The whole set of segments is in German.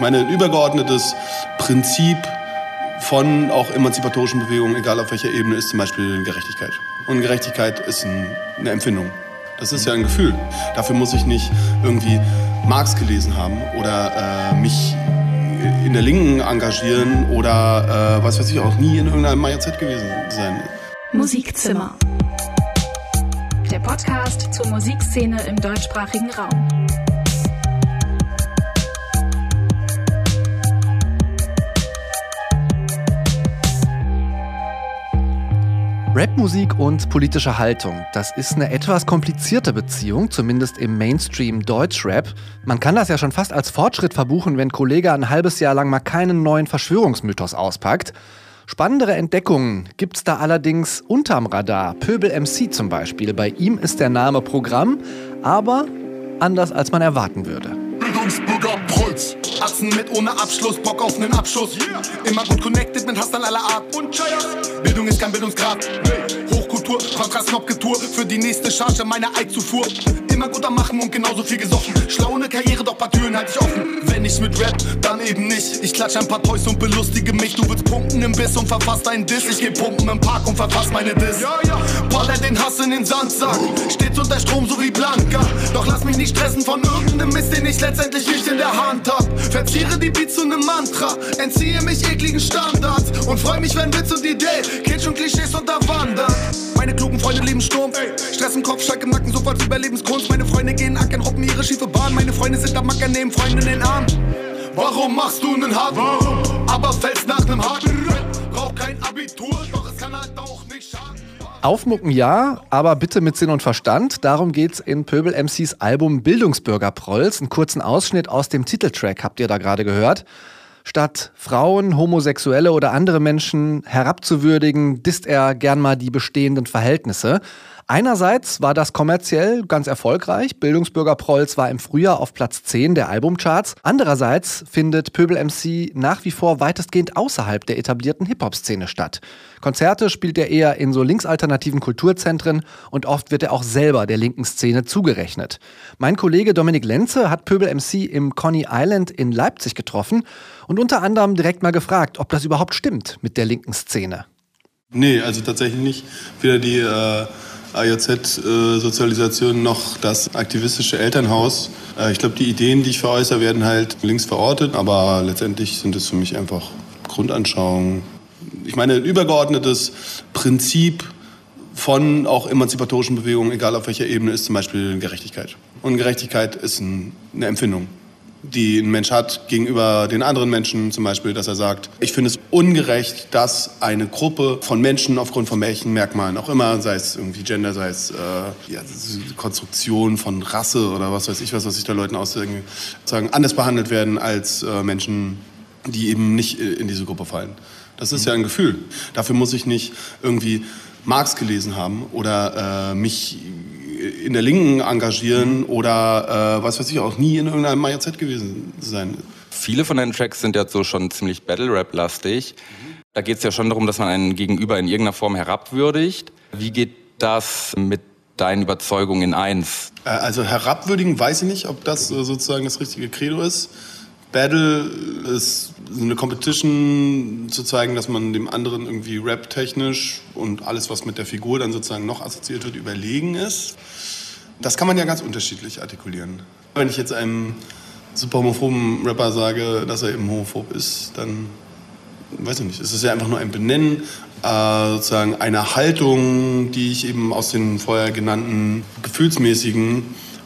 Ich meine, ein übergeordnetes Prinzip von auch emanzipatorischen Bewegungen, egal auf welcher Ebene, ist zum Beispiel Gerechtigkeit. Und Gerechtigkeit ist ein, eine Empfindung. Das ist ja ein Gefühl. Dafür muss ich nicht irgendwie Marx gelesen haben oder äh, mich in der Linken engagieren oder äh, was weiß ich auch nie in irgendeinem Majazett gewesen sein. Musikzimmer. Der Podcast zur Musikszene im deutschsprachigen Raum. Rapmusik und politische Haltung, das ist eine etwas komplizierte Beziehung, zumindest im Mainstream Deutschrap. Man kann das ja schon fast als Fortschritt verbuchen, wenn Kollege ein halbes Jahr lang mal keinen neuen Verschwörungsmythos auspackt. Spannendere Entdeckungen gibt's da allerdings unterm Radar. Pöbel MC zum Beispiel. Bei ihm ist der Name Programm, aber anders als man erwarten würde. Bildungsbürger Prolz. Atzen mit ohne Abschluss, Bock auf nen Abschuss. Immer gut connected mit Hustlern aller Art. Und Bildung ist kein Bildungsgrad. Hochkultur, Kontrast-Knopfgetue. Für die nächste Charge meine Eizufuhr. Immer gut am Machen und genauso viel gesoffen. Schlau eine Karriere, doch paar Türen halt ich offen. Ich mit Rap, dann eben nicht. Ich klatsch ein paar Toys und belustige mich. Du willst pumpen im Biss und verfasst einen Diss. Ich geh pumpen im Park und verfass meine Diss. Ja, ja. Baller den Hass in den Sandsack. Stets unter Strom, so wie Blanca. Doch lass mich nicht stressen von irgendeinem Mist, den ich letztendlich nicht in der Hand hab. Verziere die Beats zu nem Mantra. Entziehe mich ekligen Standards. Und freu mich, wenn Witz und Idee Kitsch und Klischees unterwandern. Meine klugen Freunde leben Sturm. Stress im Kopf, Schalk im Nacken, sofort Überlebenskunst. Meine Freunde gehen ackern, hoppen ihre schiefe Bahn. Meine Freunde sind am Mackern, nehmen Freunde in den Arm. Warum machst du nen Haken? Warum? Aber fällst nach nem Haken. Brauch kein Abitur, doch es kann halt auch nicht schaden. Aufmucken ja, aber bitte mit Sinn und Verstand. Darum geht's in Pöbel MCs Album Bildungsbürger Prolls. Einen kurzen Ausschnitt aus dem Titeltrack habt ihr da gerade gehört. Statt Frauen, Homosexuelle oder andere Menschen herabzuwürdigen, disst er gern mal die bestehenden Verhältnisse. Einerseits war das kommerziell ganz erfolgreich. Bildungsbürger Prolls war im Frühjahr auf Platz 10 der Albumcharts. Andererseits findet Pöbel MC nach wie vor weitestgehend außerhalb der etablierten Hip-Hop-Szene statt. Konzerte spielt er eher in so linksalternativen Kulturzentren und oft wird er auch selber der linken Szene zugerechnet. Mein Kollege Dominik Lenze hat Pöbel MC im Coney Island in Leipzig getroffen und unter anderem direkt mal gefragt, ob das überhaupt stimmt mit der linken Szene. Nee, also tatsächlich nicht. Weder die äh AJZ-Sozialisation noch das aktivistische Elternhaus. Äh, ich glaube, die Ideen, die ich veräußere, werden halt links verortet, aber letztendlich sind es für mich einfach Grundanschauungen. Ich meine, ein übergeordnetes Prinzip von auch emanzipatorischen Bewegungen, egal auf welcher Ebene, ist zum Beispiel Gerechtigkeit. Und Gerechtigkeit ist eine Empfindung die ein Mensch hat gegenüber den anderen Menschen, zum Beispiel, dass er sagt, ich finde es ungerecht, dass eine Gruppe von Menschen aufgrund von welchen Merkmalen auch immer, sei es irgendwie Gender, sei es äh, ja, Konstruktion von Rasse oder was weiß ich was, was sich da Leuten aussagen, sagen, anders behandelt werden als äh, Menschen, die eben nicht in diese Gruppe fallen. Das ist ja ein Gefühl. Dafür muss ich nicht irgendwie Marx gelesen haben oder äh, mich in der Linken engagieren oder äh, was weiß ich auch nie in irgendeinem Majazett gewesen sein. Viele von deinen Tracks sind ja so schon ziemlich Battle-Rap-lastig. Mhm. Da geht es ja schon darum, dass man einen Gegenüber in irgendeiner Form herabwürdigt. Wie geht das mit deinen Überzeugungen in eins? Äh, also herabwürdigen weiß ich nicht, ob das äh, sozusagen das richtige Credo ist. Battle ist eine Competition zu zeigen, dass man dem anderen irgendwie rap-technisch und alles, was mit der Figur dann sozusagen noch assoziiert wird, überlegen ist. Das kann man ja ganz unterschiedlich artikulieren. Wenn ich jetzt einem super homophoben Rapper sage, dass er eben homophob ist, dann weiß ich nicht. Es ist ja einfach nur ein Benennen äh, sozusagen einer Haltung, die ich eben aus den vorher genannten gefühlsmäßigen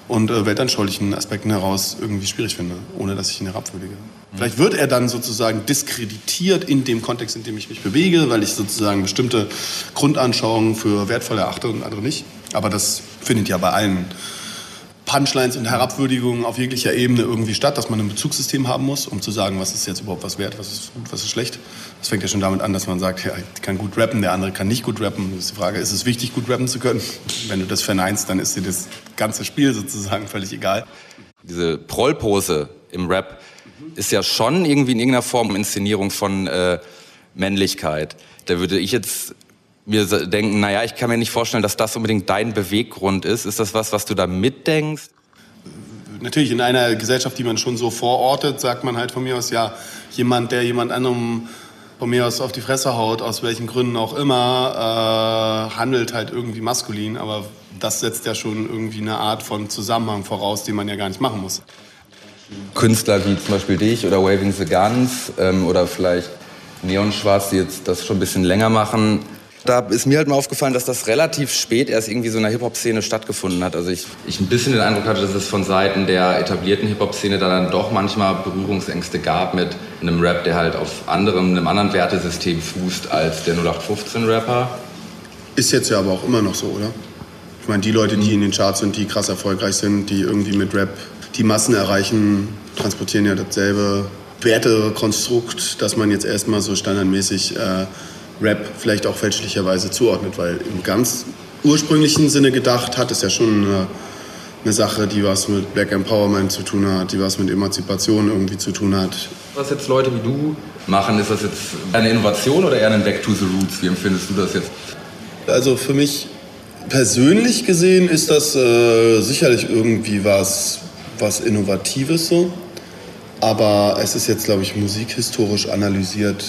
und äh, weltanschaulichen Aspekten heraus irgendwie schwierig finde, ohne dass ich ihn herabwürdige. Vielleicht wird er dann sozusagen diskreditiert in dem Kontext, in dem ich mich bewege, weil ich sozusagen bestimmte Grundanschauungen für wertvoll erachte und andere nicht. Aber das findet ja bei allen Punchlines und Herabwürdigungen auf jeglicher Ebene irgendwie statt, dass man ein Bezugssystem haben muss, um zu sagen, was ist jetzt überhaupt was wert, was ist gut, was ist schlecht. Das fängt ja schon damit an, dass man sagt, ja, ich kann gut rappen, der andere kann nicht gut rappen. Das ist die Frage, ist es wichtig, gut rappen zu können? Wenn du das verneinst, dann ist dir das ganze Spiel sozusagen völlig egal. Diese Prollpose im Rap ist ja schon irgendwie in irgendeiner Form Inszenierung von äh, Männlichkeit. Da würde ich jetzt mir denken, naja, ich kann mir nicht vorstellen, dass das unbedingt dein Beweggrund ist. Ist das was, was du da mitdenkst? natürlich in einer Gesellschaft, die man schon so vorortet, sagt man halt von mir aus, ja, jemand, der jemand anderem von mir aus auf die Fresse haut, aus welchen Gründen auch immer, äh, handelt halt irgendwie maskulin. Aber das setzt ja schon irgendwie eine Art von Zusammenhang voraus, den man ja gar nicht machen muss. Künstler wie zum Beispiel dich oder Waving the Guns ähm, oder vielleicht Neon Schwarz, die jetzt das schon ein bisschen länger machen, da ist mir halt mal aufgefallen, dass das relativ spät erst irgendwie so in der Hip-Hop-Szene stattgefunden hat. Also ich, ich ein bisschen den Eindruck hatte, dass es von Seiten der etablierten Hip-Hop-Szene da dann doch manchmal Berührungsängste gab mit einem Rap, der halt auf anderem, einem anderen Wertesystem fußt als der 0815-Rapper. Ist jetzt ja aber auch immer noch so, oder? Ich meine, die Leute, die in den Charts sind, die krass erfolgreich sind, die irgendwie mit Rap die Massen erreichen, transportieren ja dasselbe Wertekonstrukt, dass man jetzt erstmal so standardmäßig äh, Rap vielleicht auch fälschlicherweise zuordnet, weil im ganz ursprünglichen Sinne gedacht hat es ja schon eine, eine, Sache, die was mit Black Empowerment zu tun hat, die was mit Emanzipation irgendwie zu tun hat. Was jetzt Leute wie du machen, ist das jetzt eine Innovation oder eher ein Back to the Roots? Wie empfindest du das jetzt? Also für mich persönlich gesehen ist das äh, sicherlich irgendwie was, was Innovatives so. Aber es ist jetzt, glaube ich, musikhistorisch analysiert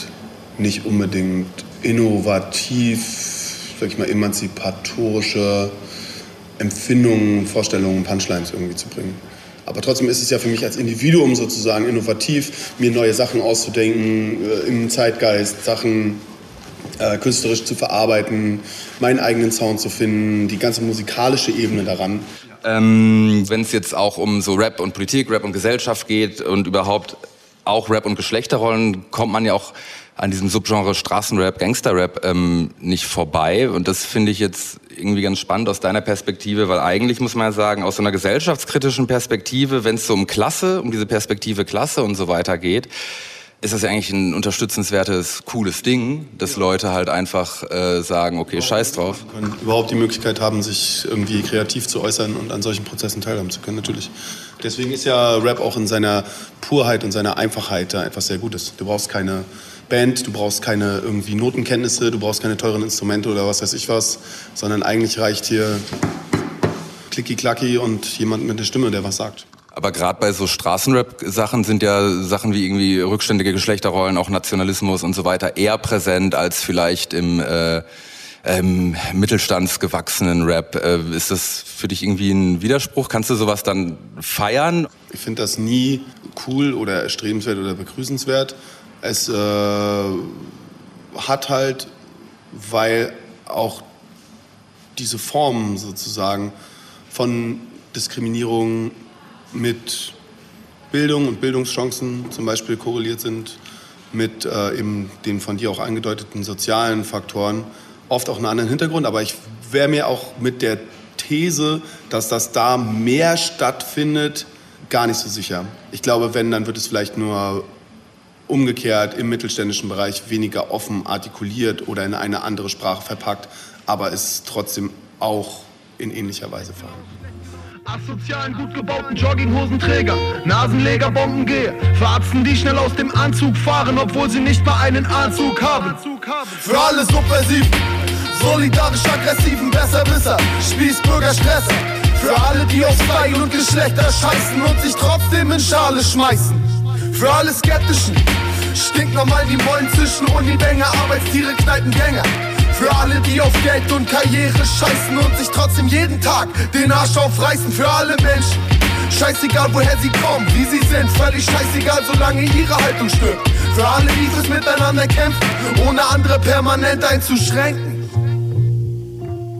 nicht unbedingt innovativ, sag ich mal, emanzipatorische Empfindungen, Vorstellungen, Punchlines irgendwie zu bringen. Aber trotzdem ist es ja für mich als Individuum sozusagen innovativ, mir neue Sachen auszudenken, äh, im Zeitgeist Sachen äh, künstlerisch zu verarbeiten, meinen eigenen Sound zu finden, die ganze musikalische Ebene daran. Ähm, Wenn es jetzt auch um so Rap und Politik, Rap und Gesellschaft geht und überhaupt auch Rap und Geschlechterrollen, kommt man ja auch an diesem Subgenre Straßenrap, Gangsterrap ähm, nicht vorbei. Und das finde ich jetzt irgendwie ganz spannend aus deiner Perspektive, weil eigentlich muss man ja sagen, aus so einer gesellschaftskritischen Perspektive, wenn es so um Klasse, um diese Perspektive Klasse und so weiter geht, ist das ja eigentlich ein unterstützenswertes, cooles Ding, dass Leute halt einfach äh, sagen, okay, scheiß drauf. Und überhaupt die Möglichkeit haben, sich irgendwie kreativ zu äußern und an solchen Prozessen teilhaben zu können, natürlich. Deswegen ist ja Rap auch in seiner Purheit und seiner Einfachheit da etwas sehr Gutes. Du brauchst keine Band, du brauchst keine irgendwie Notenkenntnisse, du brauchst keine teuren Instrumente oder was weiß ich was, sondern eigentlich reicht hier Klicki-Klacki und jemand mit der Stimme, der was sagt. Aber gerade bei so Straßenrap-Sachen sind ja Sachen wie irgendwie rückständige Geschlechterrollen, auch Nationalismus und so weiter eher präsent als vielleicht im äh, ähm, mittelstandsgewachsenen Rap. Äh, ist das für dich irgendwie ein Widerspruch? Kannst du sowas dann feiern? Ich finde das nie cool oder erstrebenswert oder begrüßenswert. Es äh, hat halt, weil auch diese Form sozusagen von Diskriminierung mit Bildung und Bildungschancen zum Beispiel korreliert sind, mit äh, eben den von dir auch angedeuteten sozialen Faktoren, oft auch einen anderen Hintergrund. Aber ich wäre mir auch mit der These, dass das da mehr stattfindet, gar nicht so sicher. Ich glaube, wenn, dann wird es vielleicht nur umgekehrt im mittelständischen Bereich weniger offen artikuliert oder in eine andere Sprache verpackt, aber ist trotzdem auch in ähnlicher Weise vorhanden. Asozialen, gut gebauten Jogginghosenträger, Nasenleger, Bombengeher, Verarzten, die schnell aus dem Anzug fahren, obwohl sie nicht mal einen Anzug haben. Für alle subversiven, solidarisch aggressiven Besserwisser, Spießbürger, Stresser. Für alle, die auf Style und Geschlechter scheißen und sich trotzdem in Schale schmeißen. Für alle Skeptischen stinknormal die Mollen zwischen Unibänger, Arbeitstiere, Kneipengänger. Für alle, die auf Geld und Karriere scheißen und sich trotzdem jeden Tag den Arsch aufreißen. Für alle Menschen. Scheißegal, woher sie kommen, wie sie sind, völlig scheißegal, solange ihre Haltung stimmt. Für alle, die fürs Miteinander kämpfen, ohne andere permanent einzuschränken.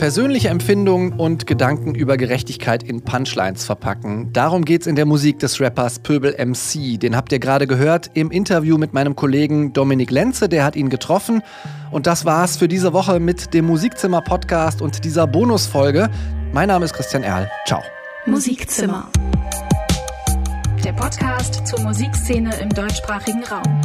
Persönliche Empfindungen und Gedanken über Gerechtigkeit in Punchlines verpacken. Darum geht's in der Musik des Rappers Pöbel MC. Den habt ihr gerade gehört im Interview mit meinem Kollegen Dominik Lenze, der hat ihn getroffen. Und das war's für diese Woche mit dem Musikzimmer Podcast und dieser Bonusfolge. Mein Name ist Christian Erl. Ciao. Musikzimmer. Der Podcast zur Musikszene im deutschsprachigen Raum.